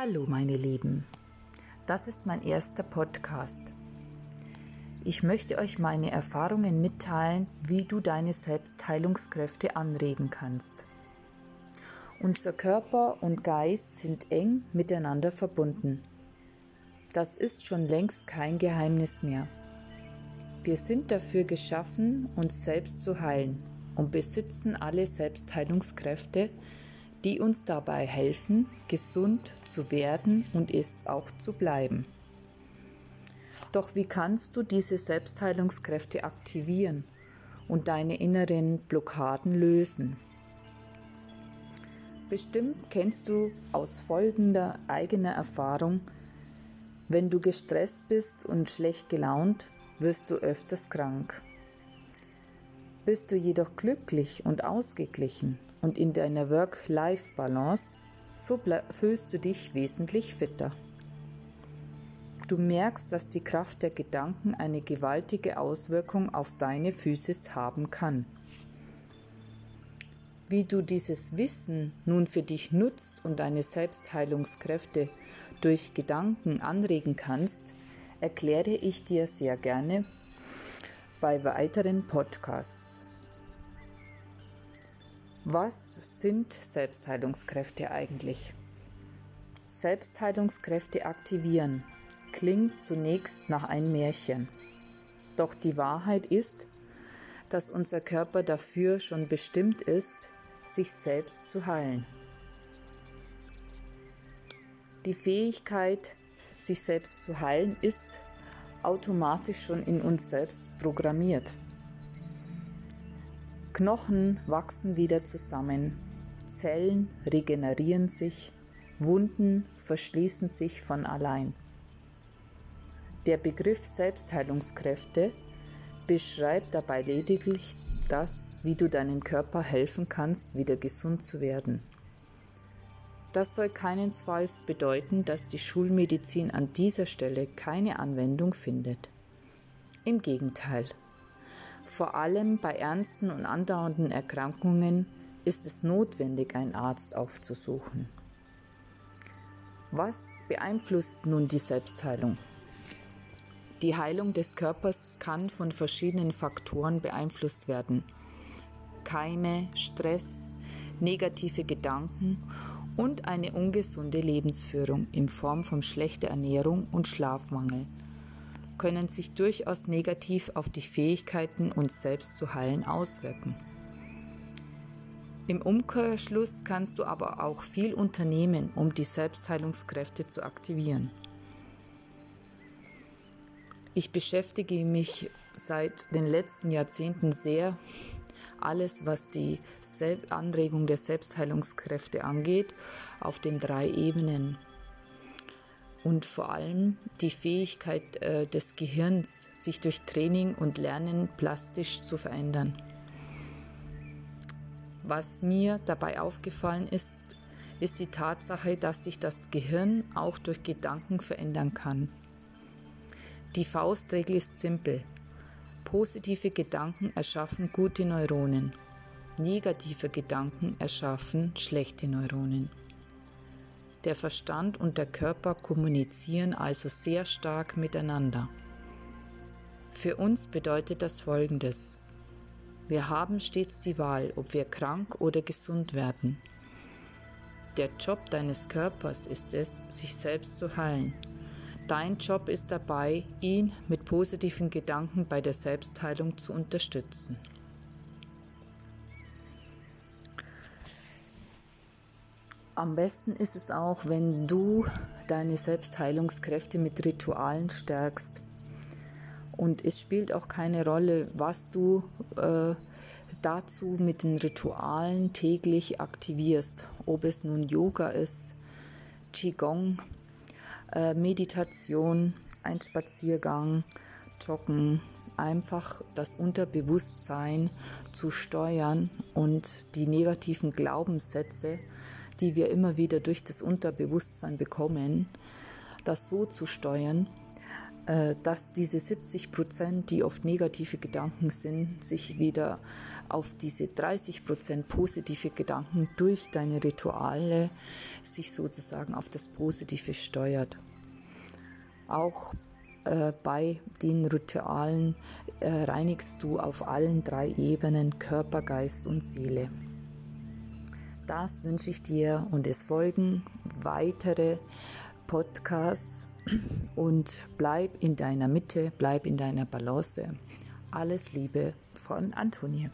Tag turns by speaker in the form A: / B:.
A: Hallo meine Lieben, das ist mein erster Podcast. Ich möchte euch meine Erfahrungen mitteilen, wie du deine Selbstheilungskräfte anregen kannst. Unser Körper und Geist sind eng miteinander verbunden. Das ist schon längst kein Geheimnis mehr. Wir sind dafür geschaffen, uns selbst zu heilen und besitzen alle Selbstheilungskräfte, die uns dabei helfen, gesund zu werden und es auch zu bleiben. Doch wie kannst du diese Selbstheilungskräfte aktivieren und deine inneren Blockaden lösen? Bestimmt kennst du aus folgender eigener Erfahrung, wenn du gestresst bist und schlecht gelaunt, wirst du öfters krank. Bist du jedoch glücklich und ausgeglichen, und in deiner Work-Life-Balance, so fühlst du dich wesentlich fitter. Du merkst, dass die Kraft der Gedanken eine gewaltige Auswirkung auf deine Physis haben kann. Wie du dieses Wissen nun für dich nutzt und deine Selbstheilungskräfte durch Gedanken anregen kannst, erkläre ich dir sehr gerne bei weiteren Podcasts. Was sind Selbstheilungskräfte eigentlich? Selbstheilungskräfte aktivieren klingt zunächst nach einem Märchen. Doch die Wahrheit ist, dass unser Körper dafür schon bestimmt ist, sich selbst zu heilen. Die Fähigkeit, sich selbst zu heilen, ist automatisch schon in uns selbst programmiert. Knochen wachsen wieder zusammen, Zellen regenerieren sich, Wunden verschließen sich von allein. Der Begriff Selbstheilungskräfte beschreibt dabei lediglich das, wie du deinem Körper helfen kannst, wieder gesund zu werden. Das soll keinesfalls bedeuten, dass die Schulmedizin an dieser Stelle keine Anwendung findet. Im Gegenteil. Vor allem bei ernsten und andauernden Erkrankungen ist es notwendig, einen Arzt aufzusuchen. Was beeinflusst nun die Selbstheilung? Die Heilung des Körpers kann von verschiedenen Faktoren beeinflusst werden. Keime, Stress, negative Gedanken und eine ungesunde Lebensführung in Form von schlechter Ernährung und Schlafmangel können sich durchaus negativ auf die Fähigkeiten, uns selbst zu heilen, auswirken. Im Umkehrschluss kannst du aber auch viel unternehmen, um die Selbstheilungskräfte zu aktivieren. Ich beschäftige mich seit den letzten Jahrzehnten sehr alles, was die Anregung der Selbstheilungskräfte angeht, auf den drei Ebenen und vor allem die Fähigkeit äh, des Gehirns, sich durch Training und Lernen plastisch zu verändern. Was mir dabei aufgefallen ist, ist die Tatsache, dass sich das Gehirn auch durch Gedanken verändern kann. Die Faustregel ist simpel. Positive Gedanken erschaffen gute Neuronen. Negative Gedanken erschaffen schlechte Neuronen. Der Verstand und der Körper kommunizieren also sehr stark miteinander. Für uns bedeutet das Folgendes. Wir haben stets die Wahl, ob wir krank oder gesund werden. Der Job deines Körpers ist es, sich selbst zu heilen. Dein Job ist dabei, ihn mit positiven Gedanken bei der Selbstheilung zu unterstützen. Am besten ist es auch, wenn du deine Selbstheilungskräfte mit Ritualen stärkst. Und es spielt auch keine Rolle, was du äh, dazu mit den Ritualen täglich aktivierst. Ob es nun Yoga ist, Qigong, äh, Meditation, ein Spaziergang, Joggen, einfach das Unterbewusstsein zu steuern und die negativen Glaubenssätze die wir immer wieder durch das Unterbewusstsein bekommen, das so zu steuern, äh, dass diese 70 Prozent, die oft negative Gedanken sind, sich wieder auf diese 30 Prozent positive Gedanken durch deine Rituale sich sozusagen auf das Positive steuert. Auch äh, bei den Ritualen äh, reinigst du auf allen drei Ebenen Körper, Geist und Seele. Das wünsche ich dir und es folgen weitere Podcasts und bleib in deiner Mitte, bleib in deiner Balance. Alles Liebe von Antonie.